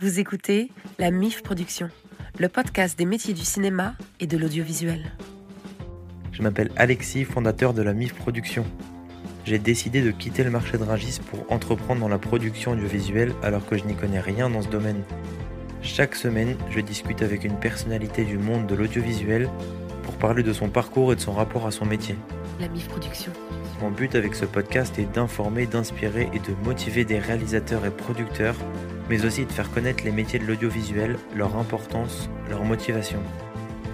Vous écoutez la MIF Production, le podcast des métiers du cinéma et de l'audiovisuel. Je m'appelle Alexis, fondateur de la MIF Production. J'ai décidé de quitter le marché de Rungis pour entreprendre dans la production audiovisuelle alors que je n'y connais rien dans ce domaine. Chaque semaine, je discute avec une personnalité du monde de l'audiovisuel pour parler de son parcours et de son rapport à son métier. La MIF Production. Mon but avec ce podcast est d'informer, d'inspirer et de motiver des réalisateurs et producteurs, mais aussi de faire connaître les métiers de l'audiovisuel, leur importance, leur motivation.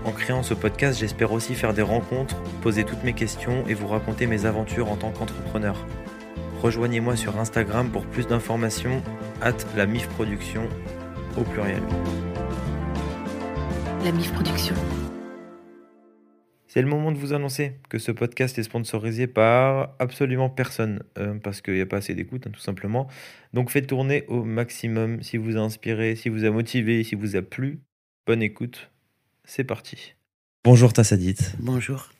En créant ce podcast, j'espère aussi faire des rencontres, poser toutes mes questions et vous raconter mes aventures en tant qu'entrepreneur. Rejoignez-moi sur Instagram pour plus d'informations, hâte la MIF Production au pluriel. La MIF Production. C'est le moment de vous annoncer que ce podcast est sponsorisé par absolument personne, euh, parce qu'il n'y a pas assez d'écoute, hein, tout simplement. Donc faites tourner au maximum si vous a inspiré, si vous a motivé, si vous a plu. Bonne écoute, c'est parti. Bonjour Tassadit. Bonjour.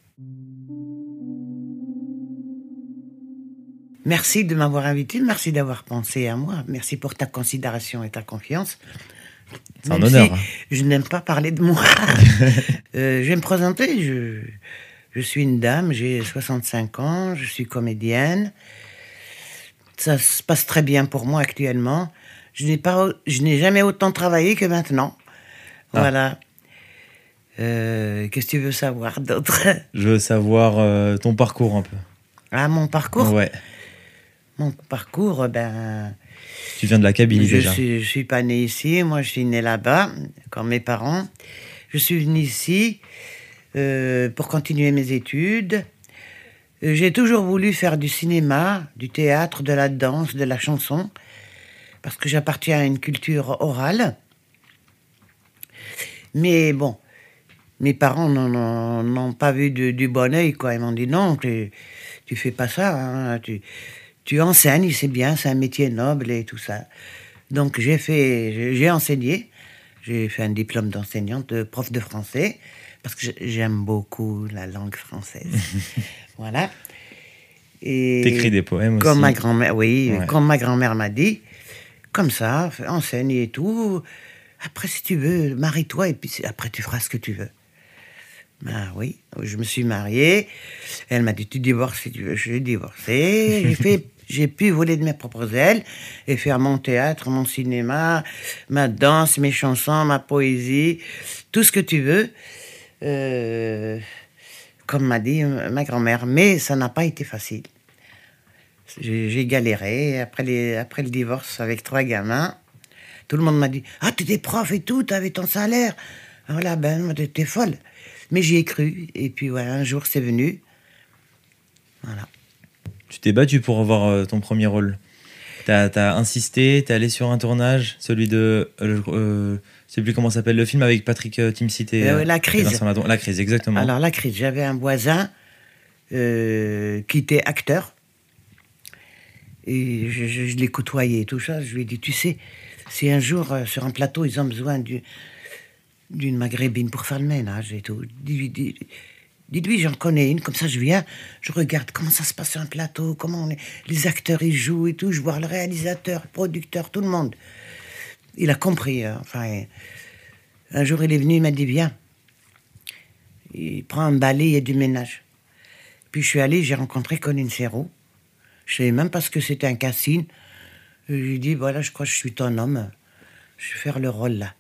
Merci de m'avoir invité, merci d'avoir pensé à moi, merci pour ta considération et ta confiance. C'est un si honneur. hein. je n'aime pas parler de moi. Euh, je vais me présenter. Je, je suis une dame, j'ai 65 ans, je suis comédienne. Ça se passe très bien pour moi actuellement. Je n'ai pas, je n'ai jamais autant travaillé que maintenant. Ah. Voilà. Euh, Qu'est-ce que tu veux savoir d'autre? Je veux savoir euh, ton parcours un peu. Ah, mon parcours? Ouais. Mon parcours, ben. Tu viens de la Kabylie Je déjà. suis, je suis pas née ici, moi je suis née là-bas, comme mes parents. Je suis venue ici euh, pour continuer mes études. Euh, J'ai toujours voulu faire du cinéma, du théâtre, de la danse, de la chanson, parce que j'appartiens à une culture orale. Mais bon, mes parents n'ont pas vu du bon oeil, quoi. Ils m'ont dit non, tu, tu fais pas ça, hein, tu, tu enseignes, c'est bien, c'est un métier noble et tout ça. Donc j'ai fait, j'ai- enseigné, j'ai fait un diplôme d'enseignante, de prof de français, parce que j'ai- j'aime beaucoup la langue française. voilà. Et T'écris des poèmes comme aussi. ma grand-mère, oui, Ouais. comme ma grand-mère m'a dit, comme ça, enseigne et tout. Après, si tu veux, marie-toi et puis après tu feras ce que tu veux. Ben oui, je me suis mariée. Elle m'a dit, tu divorces si tu veux. J'ai divorcé. J'ai fait, j'ai pu voler de mes propres ailes et faire mon théâtre, mon cinéma, ma danse, mes chansons, ma poésie, tout ce que tu veux. Euh, comme m'a dit euh, ma grand-mère. Mais ça n'a pas été facile. J'ai galéré après, le divorce avec trois gamins. Tout le monde m'a dit Ah, t'étais prof et tout, t'avais ton salaire. Voilà, ben, moi, t'es folle. Mais j'y ai cru. Et puis voilà, un jour, c'est venu. Tu t'es battu pour avoir euh, ton premier rôle. T'as as insisté, t'es allé sur un tournage, celui de. Euh, euh, je sais plus comment s'appelle le film avec Patrick euh, Timsit et. Euh, euh, La et crise. La crise, exactement. Alors, la crise, j'avais un voisin qui était acteur. Et je, je- je l'ai côtoyé et tout ça. Je lui ai dit, tu sais, si un jour, sur un plateau, ils ont besoin du- d'une maghrébine pour faire le ménage et tout, dites-lui, j'en connais une, comme ça je viens, je regarde comment ça se passe sur un plateau, comment les, acteurs ils jouent et tout, je vois le réalisateur, le producteur, tout le monde. Il a compris. hein. Enfin, un jour, il est venu, il m'a dit, viens. Il prend un balai et du ménage. Puis je suis allé, j'ai rencontré Colin Serrault. Je savais même pas ce que c'était un cassine. Je lui ai dit, voilà, je crois que je suis ton homme. Je vais faire le rôle là.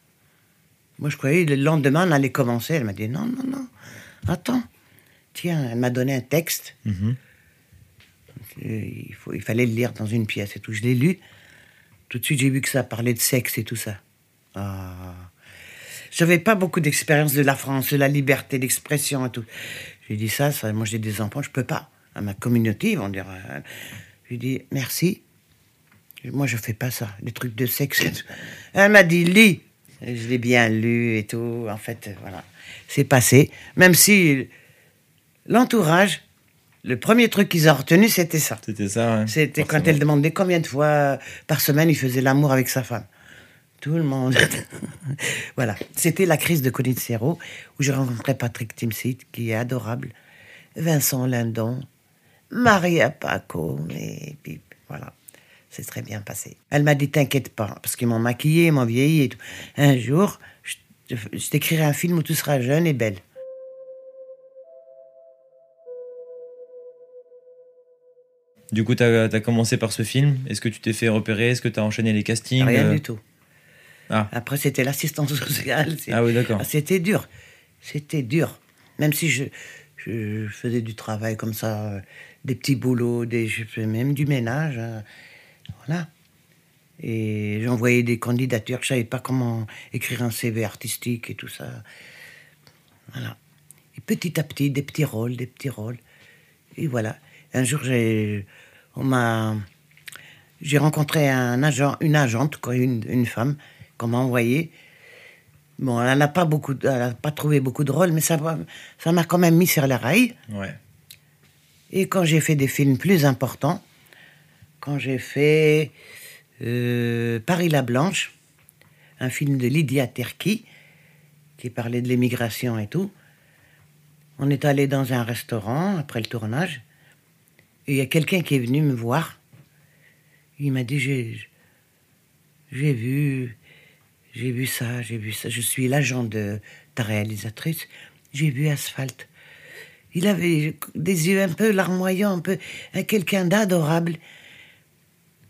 Moi, je croyais, le lendemain, on allait commencer. Elle m'a dit, non, non, non, attends. Tiens, elle m'a donné un texte. Mhm. Il, faut, il fallait le lire dans une pièce et tout. Je l'ai lu. Tout de suite, j'ai vu que ça parlait de sexe et tout ça. Ah. J'avais pas beaucoup d'expérience de la France, de la liberté d'expression et tout. J'ai dit ça, ça, moi j'ai des enfants, je peux pas. À ma communauté, ils vont dire. euh, J'ai dit merci. Moi, je fais pas ça, des trucs de sexe. et tout. Elle m'a dit lis. Je l'ai bien lu et tout. En fait, euh, voilà, c'est passé. Même si l'entourage, le premier truc qu'ils ont retenu, c'était ça. C'était ça, ouais. C'était quand elle demandait combien de fois par semaine il faisait l'amour avec sa femme. Tout le monde. voilà. C'était la crise de Colin Serrault où j'ai rencontré Patrick Timsit, qui est adorable, Vincent Lindon, Maria Paco, et puis voilà. C'est très bien passé. Elle m'a dit T'inquiète pas, parce qu'ils m'ont maquillé, ils m'ont vieilli et tout. Un jour, je t'écrirai un film où tu seras jeune et belle. Du coup, tu as, commencé par ce film. Est-ce que tu t'es fait repérer? Est-ce que tu as enchaîné les castings? Rien euh du tout. Ah. Après, c'était l'assistance sociale. Ah oui, d'accord. Ah, C'était dur. C'était dur. Même si je, je faisais du travail comme ça, euh, des petits boulots, des, je faisais même du ménage. euh, voilà. Et j'envoyais des candidatures. Je savais pas comment écrire un CV artistique et tout ça. Voilà. Et petit à petit, des petits rôles, des petits rôles. Et voilà. Un jour, j'ai, on m'a, j'ai rencontré un agent, une agente, quoi, une, une femme, qu'on m'a envoyée. Bon, elle n'a pas beaucoup, elle a pas trouvé beaucoup de rôles, mais ça, m'a- ça m'a quand même mis sur les rails. Ouais. Et quand j'ai fait des films plus importants, quand j'ai fait euh, Paris la Blanche, un film de Lydia Terki, qui parlait de l'émigration et tout, on est allé dans un restaurant après le tournage, il y a quelqu'un qui est venu me voir. Il m'a dit J'ai j'ai vu, j'ai vu ça, j'ai vu ça. Je suis l'agent de ta réalisatrice. J'ai vu Asphalte. Il avait des yeux un peu larmoyants, un peu un quelqu'un d'adorable.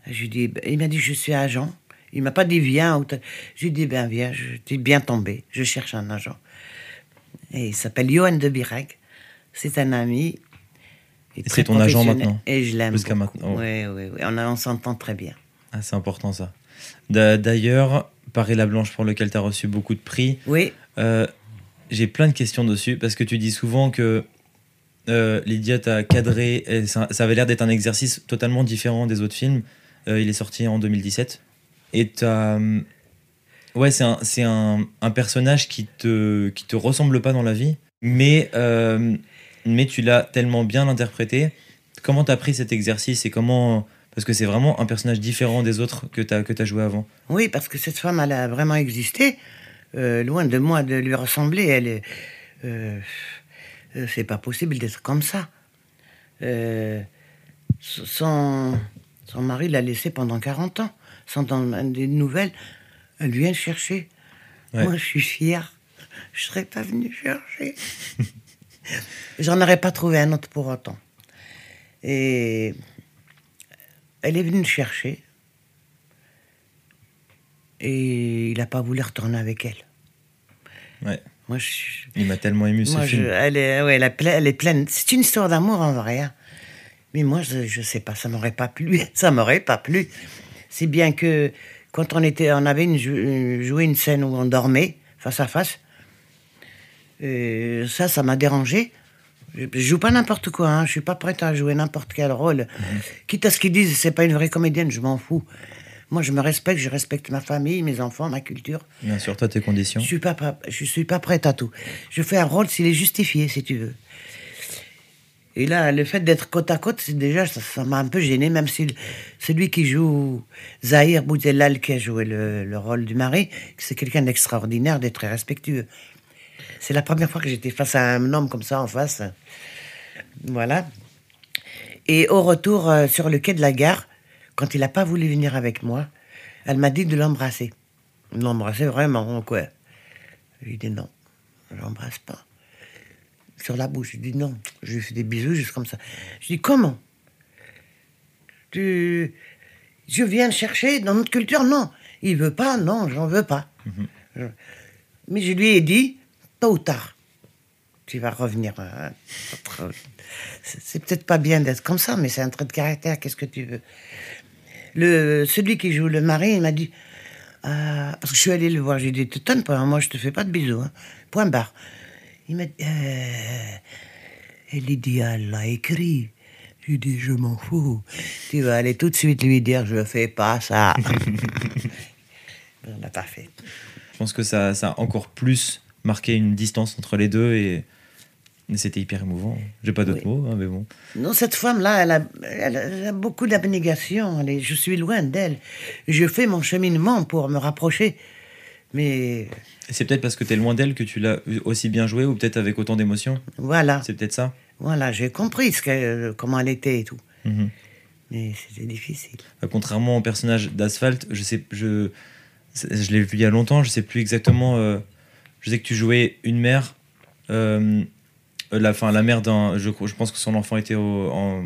Je dis, il m'a dit, je suis agent. Il m'a pas dit viens. lui dis, ben viens, je t'ai bien tombé. Je cherche un agent. Et il s'appelle Johan de Birac. C'est un ami. Et c'est ton agent maintenant Et je l'aime. Jusqu'à beaucoup. maintenant, Oui, oui, oui. On, on s'entend très bien. Ah, c'est important ça. D'a- D'ailleurs, Paris la Blanche, pour lequel tu as reçu beaucoup de prix, Oui, euh, j'ai plein de questions dessus parce que tu dis souvent que euh, Lydia t'a cadré. et ça, ça avait l'air d'être un exercice totalement différent des autres films. Euh, il est sorti en 2017. Et t'as. hum, Ouais, c'est un, un, un personnage qui te, qui te ressemble pas dans la vie, mais, euh, mais tu l'as tellement bien interprété. Comment t'as pris cet exercice et comment. Parce que c'est vraiment un personnage différent des autres que t'as que as joué avant. oui, parce que cette femme, elle a vraiment existé. Euh, loin de moi de lui ressembler. Elle est. euh, euh, c'est pas possible d'être comme ça. Son, son mari l'a laissée pendant 40 ans, sans donner des nouvelles. Elle vient le chercher. Ouais. Moi, je suis fière. Je serais pas venue chercher. J'en aurais pas trouvé un autre pour autant. Et elle est venue le chercher. Et il n'a pas voulu retourner avec elle. Ouais. Moi, je. Il m'a tellement ému ce Moi, je- film. elle, est, ouais, elle, est pleine, elle est pleine. C'est une histoire d'amour en vrai. hein. Mais moi, je, je sais pas, ça m'aurait pas plu. Ça m'aurait pas plu. Si bien que quand on était, on avait une- joué une scène où on dormait face à face. Euh, ça, ça m'a dérangé. Je, joue pas n'importe quoi. Hein. Je suis pas prête à jouer n'importe quel rôle. Quitte à ce qu'ils disent, c'est pas une vraie comédienne, je m'en fous. Moi, je me respecte, je respecte ma famille, mes enfants, ma culture. Bien sûr, toi, tes conditions. Je suis pas, je suis pas prête à tout. Je fais un rôle s'il est justifié, si tu veux. Et là, le fait d'être côte à côte, c'est déjà, ça m'a un peu gêné, même si le- celui qui joue Zahir Bouzelal, qui a joué le, le rôle du mari, c'est quelqu'un d'extraordinaire, d'être très respectueux. C'est la première fois que j'étais face à un homme comme ça en face. Voilà. Et au retour euh, sur le quai de la gare, quand il n'a pas voulu venir avec moi, elle m'a dit de l'embrasser. L'embrasser vraiment, quoi. Je lui ai dit non, je l'embrasse pas. Sur la bouche, je dit non. Je lui ai fait des bisous juste comme ça. Je lui ai dit comment? Tu. Je viens le chercher dans notre culture, non. Il veut pas, non, j'en veux pas. Je- Mais je lui ai dit, tôt ou tard, tu vas revenir. hein. C'est peut-être pas bien d'être comme ça, mais c'est un trait de caractère, qu'est-ce que tu veux le, Celui qui joue le mari, il m'a dit, ah, parce que je suis allé le voir, j'ai dit, pas, hein, moi je te fais pas de bisous, hein. point barre. Il m'a dit, euh, l'idéal l'a écrit. J'ai dit, je m'en fous. Tu vas aller tout de suite lui dire, je fais pas ça. On l'a pas fait. Je pense que ça, ça a encore plus marqué une distance entre les deux et, et c'était hyper émouvant. J'ai pas d'autres Oui. mots, hein, mais bon. Non, cette femme-là, elle a, elle beaucoup d'abnégation. Je suis loin d'elle. Je fais mon cheminement pour me rapprocher. Mais C'est peut-être parce que tu es loin d'elle que tu l'as aussi bien joué ou peut-être avec autant d'émotion. voilà, C'est peut-être ça. voilà, j'ai compris ce que, comment elle était et tout. Mhm. Mais c'était difficile. Bah, contrairement au personnage d'Asphalt, je sais, je, je l'ai vu il y a longtemps, je sais plus exactement. euh, je sais que tu jouais une mère, euh, la, fin, la mère d'un. Je, je pense que son enfant était au- en,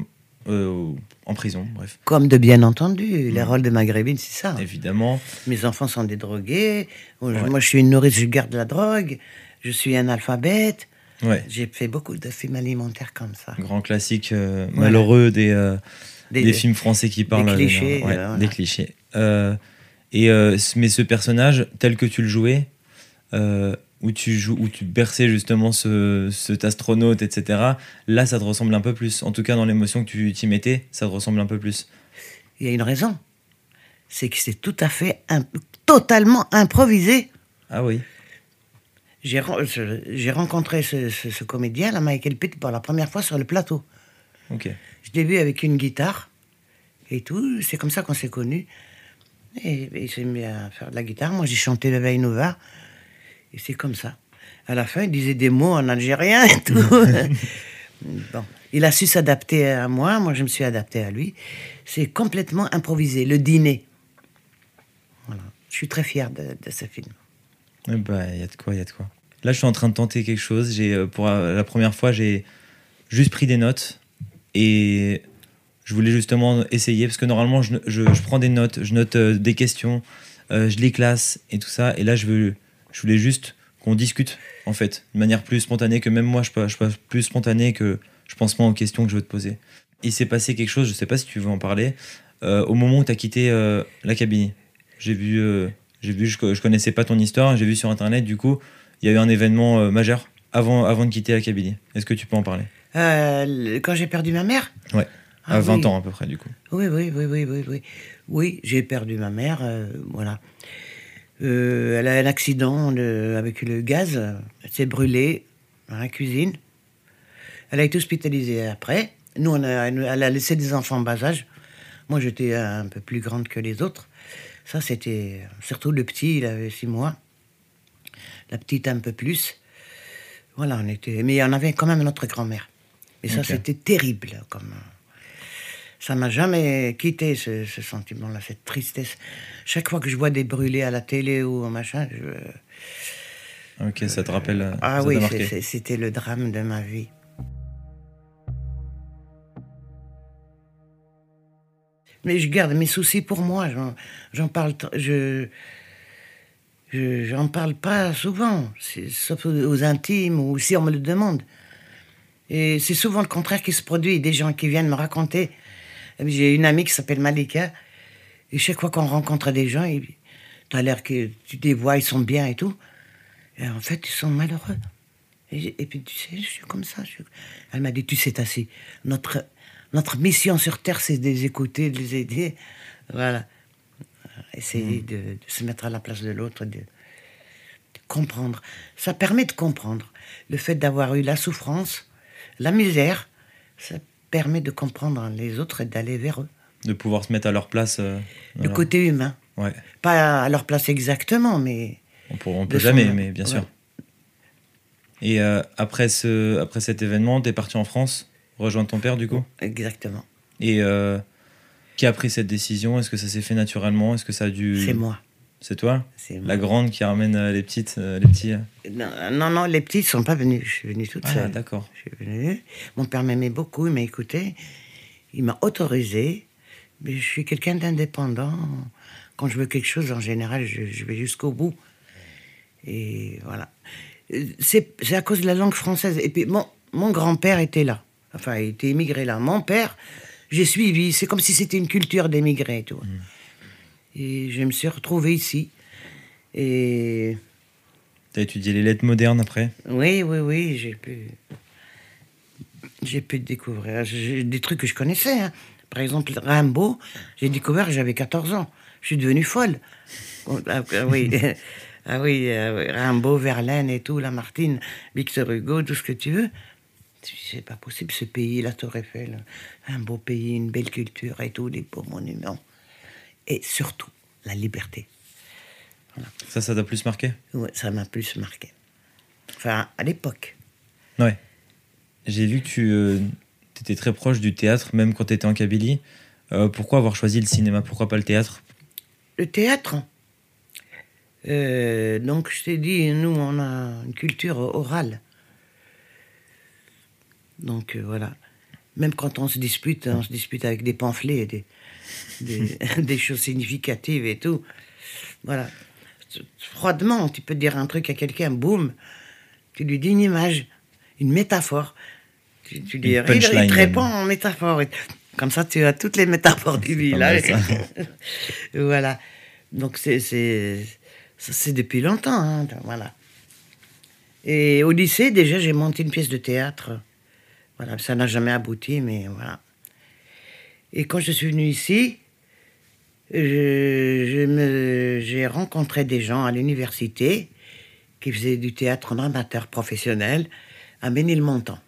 euh, en prison, bref, Comme de bien entendu, les Mm. rôles de maghrébine, c'est ça. évidemment. Mes enfants sont des drogués. Moi, je- Ouais. Moi, je suis une nourrice, je garde la drogue. Je suis un alphabète. Ouais, J'ai fait beaucoup de films alimentaires comme ça. grand classique euh, Voilà. malheureux des, euh, Des- des films français qui parlent. clichés, euh, ouais, euh, voilà. Des clichés. Et, mais ce personnage, tel que tu le jouais, où, tu joues, où tu berçais justement ce, cet astronaute, etc., là, ça te ressemble un peu plus. En tout cas, dans l'émotion que tu t'y mettais, ça te ressemble un peu plus. Il y a une raison. C'est que c'est tout à fait, totalement improvisé. Ah oui. J'ai rencontré ce, ce- ce comédien, là, Michael Pitt, pour la première fois sur le plateau. Ok. Je vu avec une guitare et tout. C'est comme ça qu'on s'est connus. Et, et il s'est mis à faire de la guitare. Moi, j'ai chanté le Veille Nova. Et c'est comme ça. À la fin, il disait des mots en algérien et tout. bon. Il a su s'adapter à moi. Moi, je me suis adapté à lui. C'est complètement improvisé. Le dîner. Voilà. Je suis très fier de, de ce film. Eh bah, il y a de quoi, il y a de quoi. Là, je suis en train de tenter quelque chose. J'ai, euh, pour euh, la première fois, j'ai juste pris des notes et je voulais justement essayer parce que normalement, je, je- je prends des notes, je note euh, des questions, je les classe et tout ça. Et là, je, veux, je voulais juste qu'on discute en fait, de manière plus spontanée que même moi, je peux, je peux plus spontané que je pense moins aux questions que je veux te poser. Il s'est passé quelque chose, je sais pas si tu veux en parler, euh, au moment où tu as quitté euh, la cabine. J'ai vu, euh, j'ai vu, je, je connaissais pas ton histoire, j'ai vu sur internet, du coup, il y a eu un événement majeur avant, avant de quitter la cabine. Est-ce que tu peux en parler? Le- quand j'ai perdu ma mère? Ouais, Ah À 20 oui. ans à peu près, du coup. Oui, oui, oui, oui, oui, oui. Oui, j'ai perdu ma mère, voilà. Euh, elle a eu un accident de- avec le gaz, euh, elle s'est brûlée dans la cuisine. Elle a été hospitalisée après. Nous, on a, elle a laissé des enfants en bas âge. Moi, j'étais un peu plus grande que les autres. Ça, c'était surtout le petit, il avait six mois. La petite, un peu plus. Voilà, on était. Mais on avait quand même notre grand-mère. Et ça, c'était terrible. Comme... Ça m'a jamais quitté, ce, ce sentiment-là, cette tristesse. Chaque fois que je vois des brûlés à la télé ou au machin, je... Ok, ça te rappelle. euh, Ah oui, c'était le drame de ma vie. Mais je garde mes soucis pour moi. J'en, parle. Je, je- j'en parle pas souvent, sauf aux intimes ou si on me le demande. Et c'est souvent le contraire qui se produit. Des gens qui viennent me raconter. J'ai une amie qui s'appelle Malika. Et chaque fois qu'on rencontre des gens, tu as l'air que tu les vois, ils sont bien et tout. Et en fait, ils sont malheureux. Et, et puis, tu sais, je suis comme ça. je Elle m'a dit, tu sais, Tassi, notre, notre mission sur Terre, c'est de les écouter, de les aider. Voilà. Essayer de, de se mettre à la place de l'autre, de, de comprendre. Ça permet de comprendre. Le fait d'avoir eu la souffrance, la misère, ça permet de comprendre les autres et d'aller vers eux. De pouvoir se mettre à leur place. euh, Le côté humain. Ouais. Pas à leur place exactement, mais On, pour- on peut son- jamais, mais bien ouais. sûr. Et euh, après, ce, après cet événement, t'es parti en France, rejoindre ton père, du coup? Exactement. Et euh, qui a pris cette décision? Est-ce que ça s'est fait naturellement? Est-ce que ça a dû. C'est moi. C'est toi. La grande qui ramène euh, les petites, euh, les petits. euh. Non, non, non, les petits ne sont pas venus. Je suis venue toute Ah, seule. d'accord. Je suis venue. Mon père m'aimait beaucoup, il m'a écouté. Il m'a autorisé. Mais je suis quelqu'un d'indépendant. Quand je veux quelque chose, en général, je, je vais jusqu'au bout. Et voilà. C'est à cause de la langue française. Et puis, mon, mon grand-père était là. Enfin, il était immigré là. Mon père, j'ai suivi. C'est comme si c'était une culture d'émigrés, tu vois. Et je me suis retrouvée ici. Et T'as étudié les lettres modernes après? Oui, oui, oui, j'ai pu. J'ai pu découvrir des trucs que je connaissais. hein. Par exemple, Rimbaud, j'ai découvert que j'avais 14 ans. Je suis devenue folle. Ah, ah oui, ah oui, euh, oui, Rimbaud, Verlaine et tout, Lamartine, Victor Hugo, tout ce que tu veux. C'est pas possible, ce pays, la Tour Eiffel, un beau pays, une belle culture et tout, des beaux monuments. Et surtout, la liberté. Ça, ça t'a plus marqué? Ouais, ça m'a plus marqué. Enfin, à l'époque. Ouais. J'ai vu que tu étais très proche du théâtre, même quand tu étais en Kabylie. Euh, pourquoi avoir choisi le cinéma? Pourquoi pas le théâtre? Le théâtre? Euh, Donc, je t'ai dit, nous, on a une culture orale. Donc, euh, voilà. Même quand on se dispute, on se dispute avec des pamphlets, des, des, des choses significatives et tout. Voilà. Froidement, tu peux dire un truc à quelqu'un, boum, tu lui dis une image, une métaphore. Tu, tu lui Une il, il punchline, te répond en métaphore. Comme ça, tu as toutes les métaphores du village. voilà. Donc, c'est, c'est, ça, c'est depuis longtemps. hein, Voilà. Et au lycée, déjà, j'ai monté une pièce de théâtre. Voilà, ça n'a jamais abouti, mais voilà. Et quand je suis venu ici, je, je me, j'ai rencontré des gens à l'université qui faisaient du théâtre en amateur professionnel à Ménilmontant.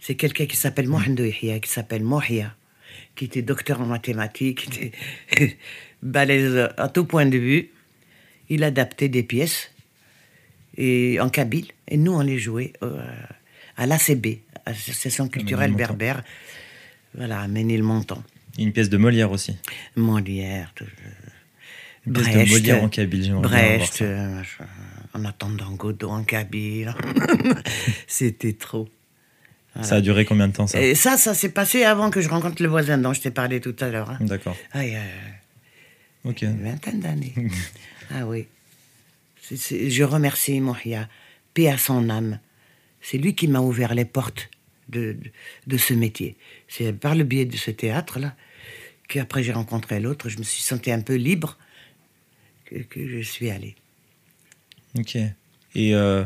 C'est quelqu'un qui s'appelle Yahya, qui s'appelle Mohia, qui était docteur en mathématiques, qui était balèze à tout point de vue. Il adaptait des pièces et en kabyle, et nous on les jouait euh, à l'ACB, Association culturelle berbère, voilà, à Ménilmontant. Une pièce de Molière aussi. Molière, tout- Une pièce de Molière en kabyle, Brecht, euh, en attendant Godot en kabyle. C'était trop. Ça a duré combien de temps ça Et ça, ça s'est passé avant que je rencontre le voisin dont je t'ai parlé tout à l'heure. hein. D'accord. Ah, il y a Ok. une vingtaine d'années. ah oui. Je remercie Mohia, paix à son âme. C'est lui qui m'a ouvert les portes de, de, ce métier. C'est par le biais de ce théâtre-là qu'après j'ai rencontré l'autre, je me suis senti un peu libre que, que je suis allé. Ok. Et euh,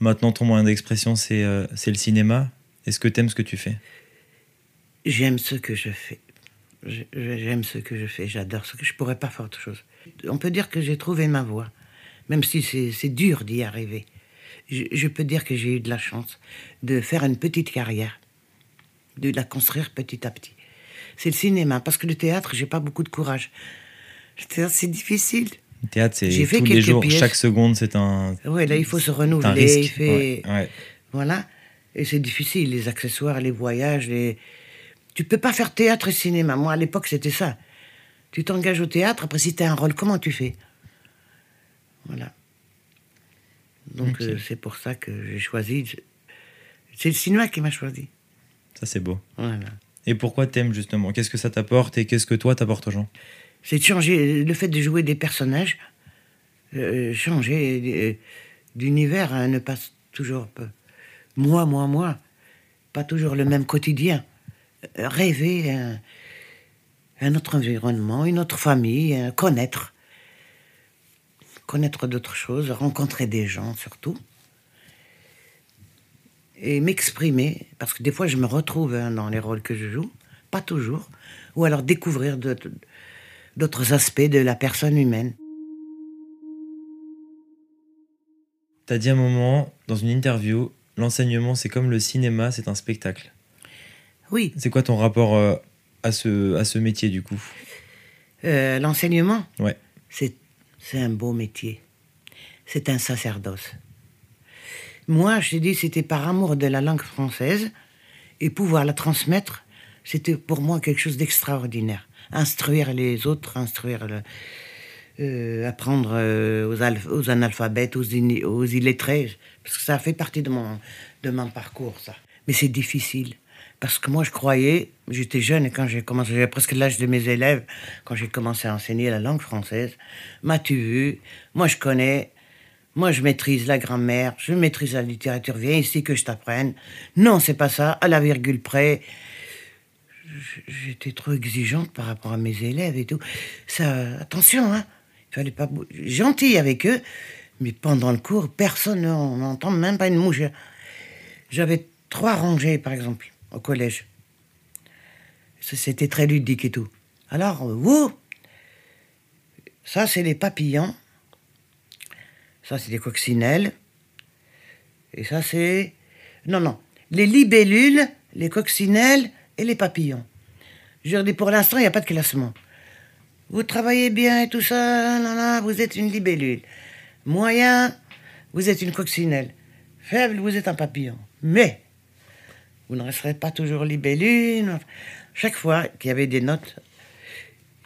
maintenant, ton moyen d'expression, c'est euh, c'est le cinéma. Est-ce que t'aimes ce que tu fais? J'aime ce que je fais. J'aime ce que je fais, j'adore ce que je pourrais pas faire autre chose. On peut dire que j'ai trouvé ma voie, même si c'est dur d'y arriver. Je, je peux dire que j'ai eu de la chance de faire une petite carrière, de la construire petit à petit. C'est le cinéma, parce que le théâtre, j'ai pas beaucoup de courage. Le théâtre, c'est difficile. Le théâtre, c'est tous les jours, pièces. chaque seconde, c'est un, Ouais, là, il faut se un renouveler. risque. il fait- Ouais, ouais. Voilà. Et c'est difficile, les accessoires, les voyages, les... Tu peux pas faire théâtre et cinéma. Moi, à l'époque, c'était ça. Tu t'engages au théâtre, après, si tu as un rôle, comment tu fais? Voilà. Donc, euh, c'est pour ça que j'ai choisi... C'est le cinéma qui m'a choisi. Ça, c'est beau. Voilà. Et pourquoi t'aimes justement? Qu'est-ce que ça t'apporte et qu'est-ce que toi t'apportes aux gens? C'est de changer... Le fait de jouer des personnages, euh, changer euh, d'univers, hein, ne pas toujours... peu- Moi, moi, moi. Pas toujours le même quotidien. Euh, Rêver un, un autre environnement, une autre famille, euh, connaître. Connaître d'autres choses, rencontrer des gens surtout. Et m'exprimer, parce que des fois je me retrouve hein, dans les rôles que je joue, pas toujours, ou alors découvrir d'autres- aspects de la personne humaine. T'as dit à un moment, dans une interview, l'enseignement, c'est comme le cinéma, c'est un spectacle. Oui, C'est quoi ton rapport euh, à, ce, à ce métier du coup? Euh, l'enseignement, Ouais. c'est c'est un beau métier. C'est un sacerdoce. Moi, je t'ai dit, c'était par amour de la langue française et pouvoir la transmettre, c'était pour moi quelque chose d'extraordinaire. Instruire les autres, instruire, euh, apprendre euh, aux, aux analphabètes, aux, aux illettrés, parce que ça fait partie de mon, de mon parcours, ça. Mais c'est difficile. Parce que moi, je croyais, j'étais jeune et quand j'ai commencé, j'avais presque l'âge de mes élèves, quand j'ai commencé à enseigner la langue française. M'as-tu vu? Moi, je connais. Moi, je maîtrise la grammaire, je maîtrise la littérature. Viens ici que je t'apprenne. Non, c'est pas ça, à la virgule près. J'étais trop exigeante par rapport à mes élèves et tout. Ça, attention, hein. Il fallait pas. Gentil avec eux, mais pendant le cours, personne n'entend même pas une mouche. J'avais trois rangées, par exemple, au collège. C'était très ludique et tout. Alors, vous, ça, c'est les papillons. Ça, c'est des coccinelles. Et ça, c'est. Non, non. Les libellules, les coccinelles et les papillons. Je dis, pour l'instant, il n'y a pas de classement. Vous travaillez bien et tout ça, là, là, vous êtes une libellule. Moyen, vous êtes une coccinelle. Faible, vous êtes un papillon. Mais, vous ne resterez pas toujours libellule. chaque fois qu'il y avait des notes,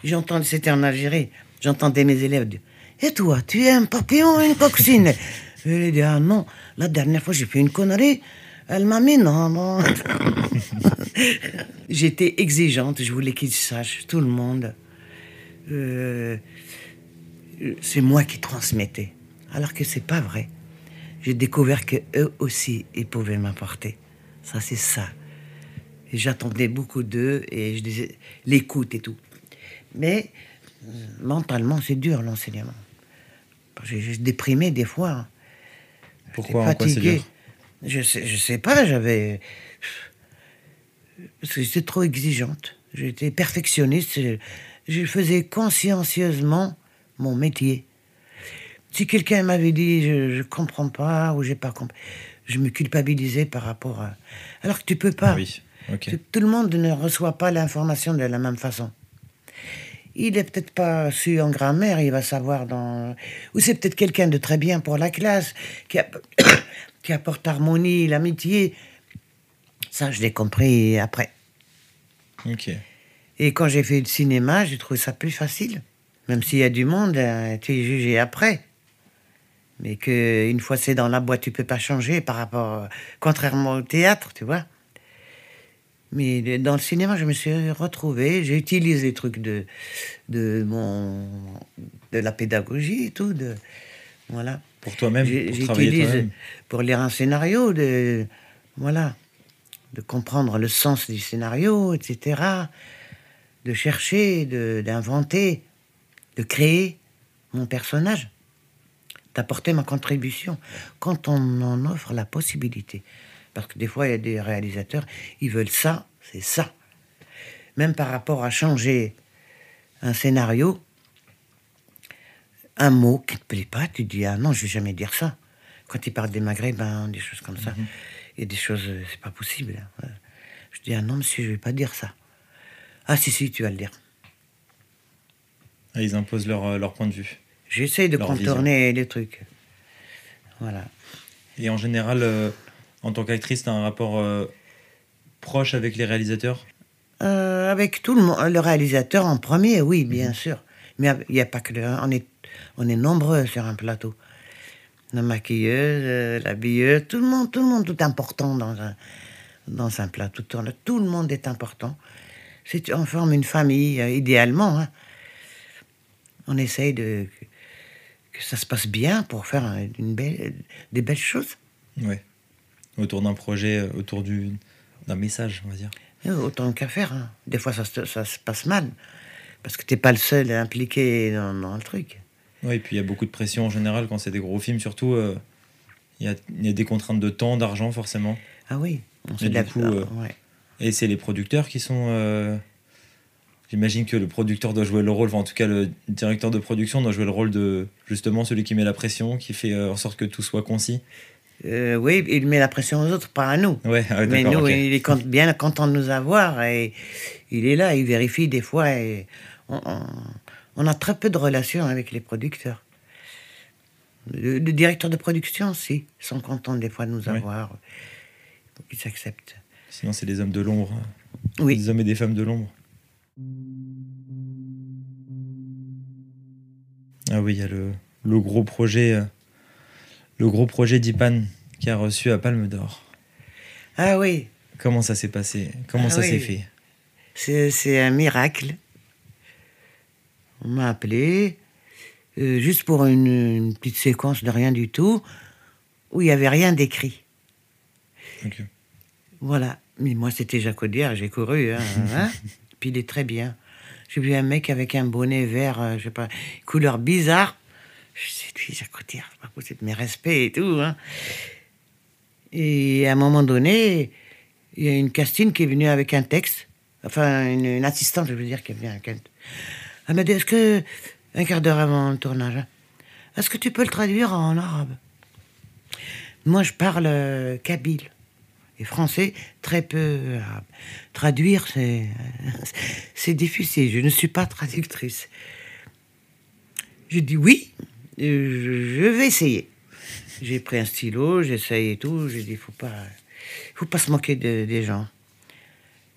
j'entendais, c'était en Algérie, j'entendais mes élèves dire Et toi, tu es un papillon ou une coccinelle Je lui dit Ah non, la dernière fois j'ai fait une connerie, elle m'a mis non, non. J'étais exigeante, je voulais qu'ils sachent, tout le monde. Euh, c'est moi qui transmettais. Alors que c'est pas vrai. J'ai découvert que eux aussi, ils pouvaient m'apporter. Ça, c'est ça. Et j'attendais beaucoup d'eux et je disais l'écoute et tout. Mais euh, mentalement, c'est dur l'enseignement. J'ai j'ai déprimé des fois. Pourquoi J'étais En quoi fatigué. dur Je sais, je sais pas, j'avais. Parce que j'étais trop exigeante. J'étais perfectionniste. Je, je faisais consciencieusement mon métier. Si quelqu'un m'avait dit je, je comprends pas ou j'ai pas compris, je me culpabilisais par rapport à. Alors que tu peux pas. Oui, ok. Tout- le monde ne reçoit pas l'information de la même façon. Il est peut-être pas su en grammaire, il va savoir dans. Ou c'est peut-être quelqu'un de très bien pour la classe, qui, app- qui apporte harmonie, l'amitié. Ça, je l'ai compris après. Ok. Et quand j'ai fait le cinéma, j'ai trouvé ça plus facile. Même s'il y a du monde, euh, tu es jugé après. Mais que une fois c'est dans la boîte, tu peux pas changer par rapport, contrairement au théâtre, tu vois. Mais dans le cinéma, je me suis retrouvé. J'ai utilisé les trucs de de mon de la pédagogie et tout. De voilà. Pour toi-même, pour travailler pour lire un scénario, de, voilà, de comprendre le sens du scénario, etc. De chercher, de- d'inventer, de, créer mon personnage, d'apporter ma contribution quand on en offre la possibilité. Parce que des fois, il y a des réalisateurs, ils veulent ça, c'est ça. Même par rapport à changer un scénario, un mot qui ne te plaît pas, tu dis ah non, je vais jamais dire ça. Quand il parle des maghrébins, des choses comme ça, et des choses, euh, c'est pas possible. hein. Je dis ah non, monsieur, je vais pas dire ça. Ah si si, tu vas le dire. Ah, ils imposent leur, euh, leur point de vue. J'essaie de Leur contourner les trucs. Voilà. Et en général, euh, en tant qu'actrice, tu as un rapport euh, proche avec les réalisateurs? Euh, avec tout le monde, le réalisateur en premier, oui, bien sûr. Mais il n'y a pas que le, on est, on est nombreux sur un plateau. La maquilleuse, l'habilleuse, tout le monde, tout le monde, tout est important dans un, dans un plateau. Tout, tout le monde est important. C'est, on forme une famille, idéalement. hein. On essaye de que, ça se passe bien pour faire une belle, des belles choses. Ouais. Autour d'un projet, euh, autour du, d'un message, on va dire. Autant qu'à faire. hein. Des fois, ça, se- ça se passe mal. Parce que t'es pas le seul impliqué dans, dans le truc. Oui, et puis il y a beaucoup de pression en général quand c'est des gros films, surtout. euh, Il y, a, il y a des contraintes de temps, d'argent, forcément. Ah oui, on Et du coup, euh, ouais. Et c'est les producteurs qui sont. euh, J'imagine que le producteur doit jouer le rôle, enfin en tout cas le directeur de production doit jouer le rôle de justement celui qui met la pression, qui fait euh, en sorte que tout soit concis. Euh, oui, il met la pression aux autres, pas à nous. Ouais, ah, Mais nous, il est bien content de nous avoir et il est là, il vérifie des fois. Et on, on- on a très peu de relations avec les producteurs. Le, le directeur de production, si, ils sont contents des fois de nous avoir. Ils s'acceptent. Sinon, c'est les hommes de l'ombre. Oui. Les hommes et des femmes de l'ombre. Ah oui, il y a le, le gros projet, euh, le gros projet d'Ipan qui a reçu à Palme d'Or. Ah oui, Comment ça s'est passé? Comment Ah ça oui. s'est fait? C'est, c'est un miracle. On m'a appelé euh, juste pour une, une petite séquence de rien du tout où il n'y avait rien d'écrit. Voilà. Mais moi, c'était Jacques Audiard, j'ai couru. Hein, hein. Puis il est très bien. J'ai vu un mec avec un bonnet vert, euh, je sais pas, couleur bizarre. Je sais, lui, Jacques Audiard, c'est possible, mes respects et tout. Hein. Et à un moment donné, il y a une castine qui est venue avec un texte. Enfin, une, assistante, je veux dire, qui est venue avec un Elle m'a dit, est-ce que, un quart d'heure avant le tournage, est-ce que tu peux le traduire en arabe? Moi, je parle euh, kabyle et français très peu. Traduire, c'est difficile. Je ne suis pas traductrice. J'ai dit oui, je vais essayer. J'ai pris un stylo, j'essaye et tout. J'ai dit, faut pas, faut pas se moquer de- des gens.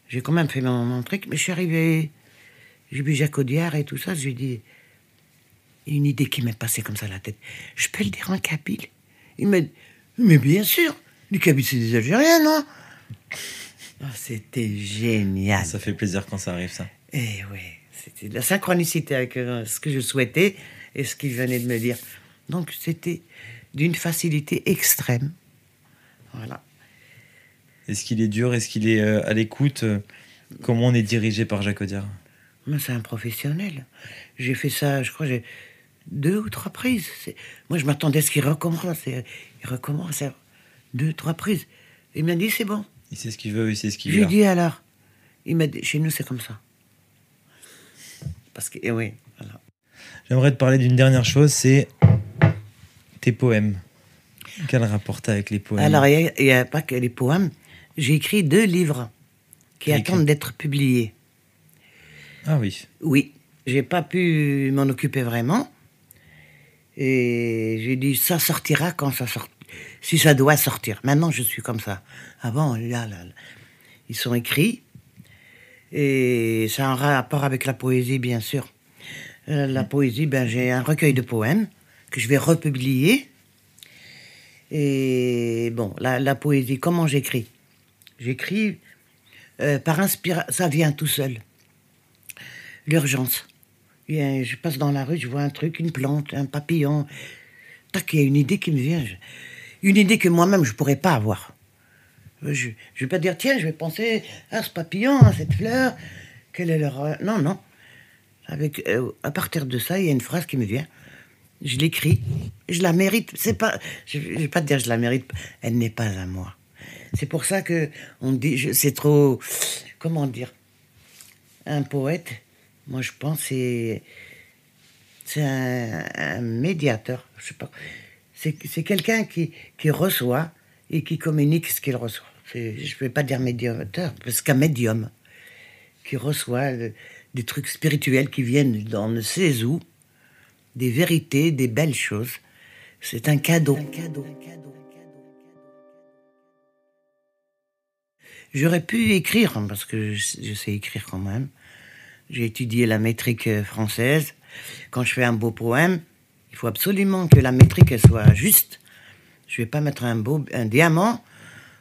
j'ai quand même fait mon, mon truc, mais je suis arrivé, j'ai vu Jacques Audiard et tout ça, je lui ai dit, une idée qui m'est passée comme ça à la tête. Je peux le dire en kabyle Il m'a dit, mais bien sûr, les Kabyles c'est des Algériens, non Ah, C'était génial. Ça fait plaisir quand ça arrive, ça. Eh oui, c'était de la synchronicité avec euh, ce que je souhaitais et ce qu'il venait de me dire. Donc c'était d'une facilité extrême. Voilà. Est-ce qu'il est dur? Est-ce qu'il est euh, à l'écoute? Comment on est dirigé par Jacques Audiard? Moi, c'est un professionnel. J'ai fait ça, je crois, j'ai deux ou trois prises. Moi, je m'attendais à ce qu'il recommence. et Il recommence deux, trois prises. Il m'a dit, c'est bon. Il sait ce qu'il veut, il sait ce qu'il veut. dit alors. Il m'a dit, chez nous, c'est comme ça. Parce que, eh oui, voilà. J'aimerais te parler d'une dernière chose, c'est tes poèmes. Quel rapport t'as avec les poèmes? Alors, il n'y a, pas que les poèmes. J'ai écrit deux livres qui attendent d'être publiés. Ah oui. Oui, j'ai pas pu m'en occuper vraiment. Et j'ai dit, ça sortira quand ça sort. Si ça doit sortir. Maintenant, je suis comme ça. Avant, là, là, là, ils sont écrits. Et ça a un rapport avec la poésie, bien sûr. Euh, la poésie, ben, j'ai un recueil de poèmes que je vais republier. Et bon, la, poésie, comment j'écris? J'écris euh, par inspiration, ça vient tout seul l'urgence. Je passe dans la rue, je vois un truc, une plante, un papillon. Tac, il y a une idée qui me vient. Une idée que moi-même, je pourrais pas avoir. Je ne vais pas dire, tiens, je vais penser à ce papillon, à cette fleur. Quel est leur... euh, Non, non. Avec, euh, à partir de ça, il y a une phrase qui me vient. Je l'écris. Je la mérite. C'est pas... Je ne vais pas te dire je la mérite. Elle n'est pas à moi. C'est pour ça que on dit... je- C'est trop... Comment dire un poète, moi je pense, c'est c'est un, un médiateur. Je sais pas. C'est quelqu'un qui, qui reçoit et qui communique ce qu'il reçoit. Je ne vais pas dire médiateur, parce qu'un médium qui reçoit des trucs spirituels qui viennent dans ne sais où, des vérités, des belles choses. C'est un cadeau. J'aurais pu écrire, parce que je, sais écrire quand même. J'ai étudié la métrique française. Quand je fais un beau poème, il faut absolument que la métrique elle soit juste. Je vais pas mettre un, beau, un diamant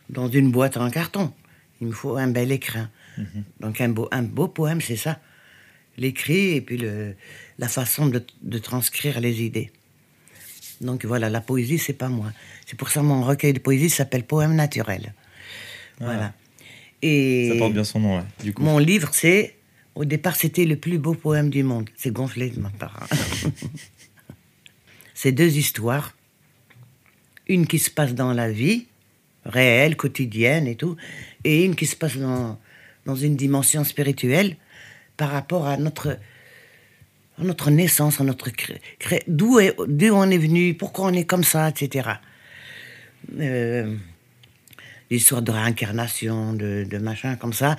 dans une boîte en carton. Il me faut un bel écrin. Donc un beau, un beau poème, c'est ça. L'écrit et puis le, la façon de, de transcrire les idées. Donc voilà, la poésie, c'est pas moi. C'est pour ça que mon recueil de poésie s'appelle Poème naturel. Voilà. Et Ça porte bien son nom, ouais, du coup. mon livre, c'est. Au départ, c'était le plus beau poème du monde. C'est gonflé de ma part. c'est deux histoires. Une qui se passe dans la vie, réelle, quotidienne et tout, et une qui se passe dans, dans une dimension spirituelle par rapport à notre, à notre naissance, à notre d'où on est venu, pourquoi on est comme ça, etc. Euh, l'histoire de réincarnation, de, de machin comme ça.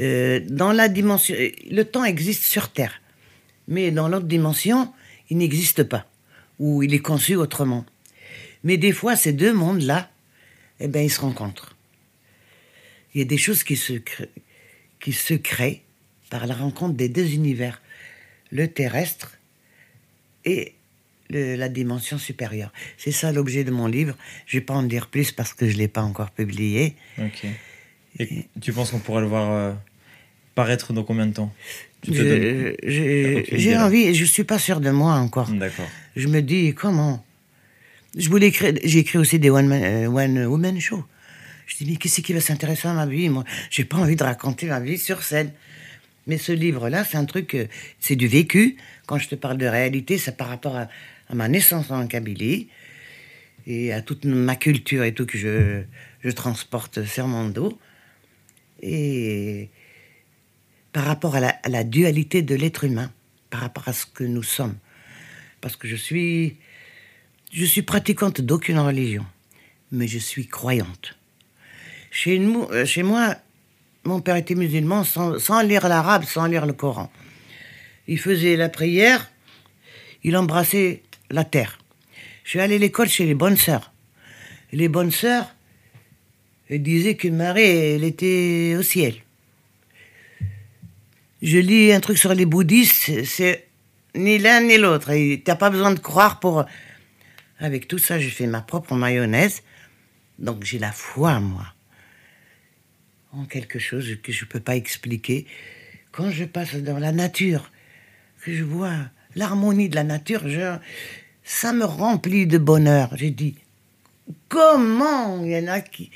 Euh, dans la dimension, le temps existe sur Terre, mais dans l'autre dimension, il n'existe pas, ou il est conçu autrement. Mais des fois, ces deux mondes-là, eh ben, ils se rencontrent. Il y a des choses qui se, cré- qui se créent par la rencontre des deux univers, le terrestre et le- la dimension supérieure. C'est ça l'objet de mon livre. Je vais pas en dire plus parce que je l'ai pas encore publié. Ok. Et tu penses qu'on pourra le voir euh, paraître dans combien de temps? J'ai envie, je suis pas sûr de moi encore. D'accord. Je me dis comment? Je voulais écrire, j'ai écrit aussi des euh, one woman show. Je dis mais qu'est-ce qui va s'intéresser à ma vie Moi, j'ai pas envie de raconter ma vie sur scène. Mais ce livre-là, c'est un truc, euh, c'est du vécu. Quand je te parle de réalité, c'est par rapport à, ma naissance en Kabylie et à toute ma culture et tout que je, je transporte sur mon dos. Et par rapport à la dualité de l'être humain, par rapport à ce que nous sommes. Parce que je suis, je suis pratiquante d'aucune religion, mais je suis croyante. Chez, euh, chez moi, mon père était musulman sans, lire l'arabe, sans lire le Coran. Il faisait la prière, il embrassait la terre. Je suis allé à l'école chez les bonnes sœurs. Les bonnes sœurs disaient que Marie, elle était au ciel. je lis un truc sur les bouddhistes, c'est ni l'un ni l'autre. T'as pas besoin de croire pour. Avec tout ça, j'ai fait ma propre mayonnaise. Donc j'ai la foi, moi, en quelque chose que je peux pas expliquer. Quand je passe dans la nature, que je vois l'harmonie de la nature, ça me remplit de bonheur. J'ai dit, comment il y en a qui,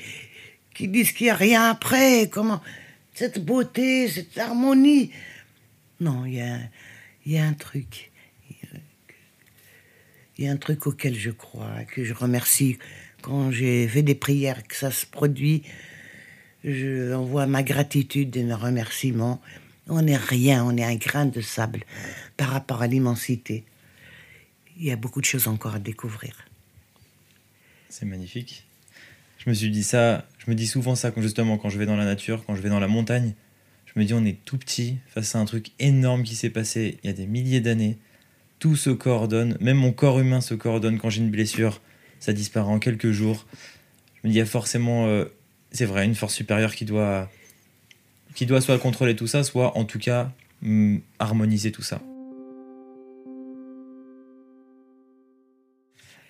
qui disent qu'il n'y a rien après? Comment Cette beauté, cette harmonie? Non, il y a, y a un truc. Il y a un truc auquel je crois, que je remercie quand j'ai fait des prières, que ça se produit. Je envoie ma gratitude et mes remerciements. On n'est rien, on est un grain de sable par rapport à l'immensité. Il y a beaucoup de choses encore à découvrir. C'est magnifique. Je me suis dit ça, je me dis souvent ça justement quand je vais dans la nature, quand je vais dans la montagne. Je me dis on est tout petit face à un truc énorme qui s'est passé il y a des milliers d'années. Tout se coordonne, même mon corps humain se coordonne quand j'ai une blessure, ça disparaît en quelques jours. Je me dis il y a forcément, euh, c'est vrai, une force supérieure qui doit qui doit soit contrôler tout ça, soit en tout cas mm, harmoniser tout ça.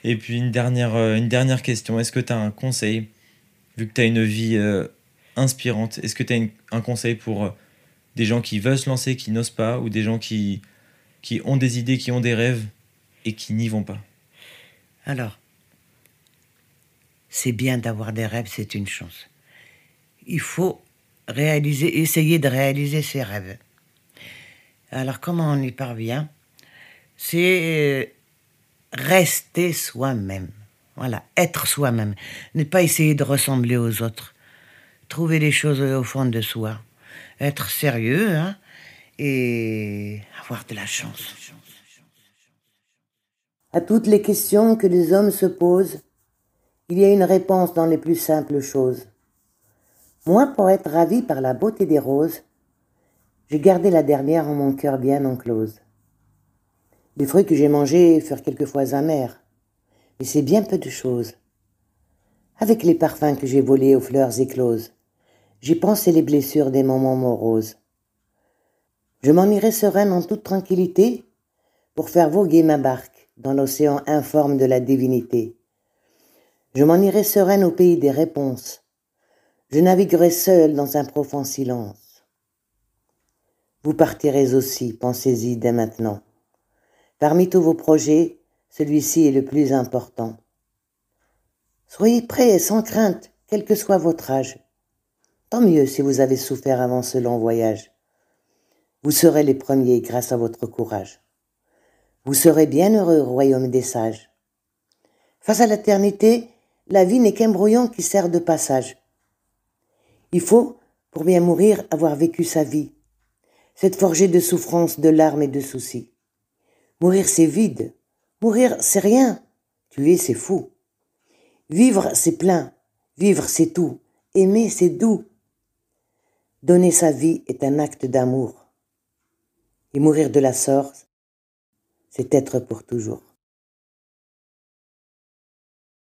Et puis une dernière, euh, question, est-ce que tu un conseil, vu que tu une vie euh, inspirante, est-ce que tu as un conseil pour euh, des gens qui veulent se lancer, qui n'osent pas, ou des gens qui, qui ont des idées, qui ont des rêves et qui n'y vont pas? Alors, c'est bien d'avoir des rêves, c'est une chance. Il faut réaliser, essayer de réaliser ses rêves. Alors comment on y parvient? C'est euh, rester soi-même. Voilà, être soi-même. Ne pas essayer de ressembler aux autres. Trouver les choses au fond de soi. Être sérieux hein, et avoir de la chance. À toutes les questions que les hommes se posent, il y a une réponse dans les plus simples choses. Moi, pour être ravi par la beauté des roses, j'ai gardé la dernière en mon cœur bien enclose. Les fruits que j'ai mangés furent quelquefois amers, mais c'est bien peu de choses. Avec les parfums que j'ai volés aux fleurs écloses, j'ai pensé les blessures des moments moroses. Je m'en irai sereine en toute tranquillité pour faire voguer ma barque dans l'océan informe de la divinité. Je m'en irai sereine au pays des réponses, je naviguerai seul dans un profond silence. Vous partirez aussi, pensez-y dès maintenant. Parmi tous vos projets, celui-ci est le plus important. Soyez prêts et sans crainte, quel que soit votre âge. Tant mieux si vous avez souffert avant ce long voyage. Vous serez les premiers grâce à votre courage. Vous serez bien heureux au royaume des sages. Face à l'éternité, la vie n'est qu'un brouillon qui sert de passage. Il faut, pour bien mourir, avoir vécu sa vie, cette forgée de souffrances, de larmes et de soucis. Mourir, c'est vide. Mourir, c'est rien. Tuer, c'est fou. Vivre, c'est plein. Vivre, c'est tout. Aimer, c'est doux. Donner sa vie est un acte d'amour. Et mourir de la sorte, c'est être pour toujours.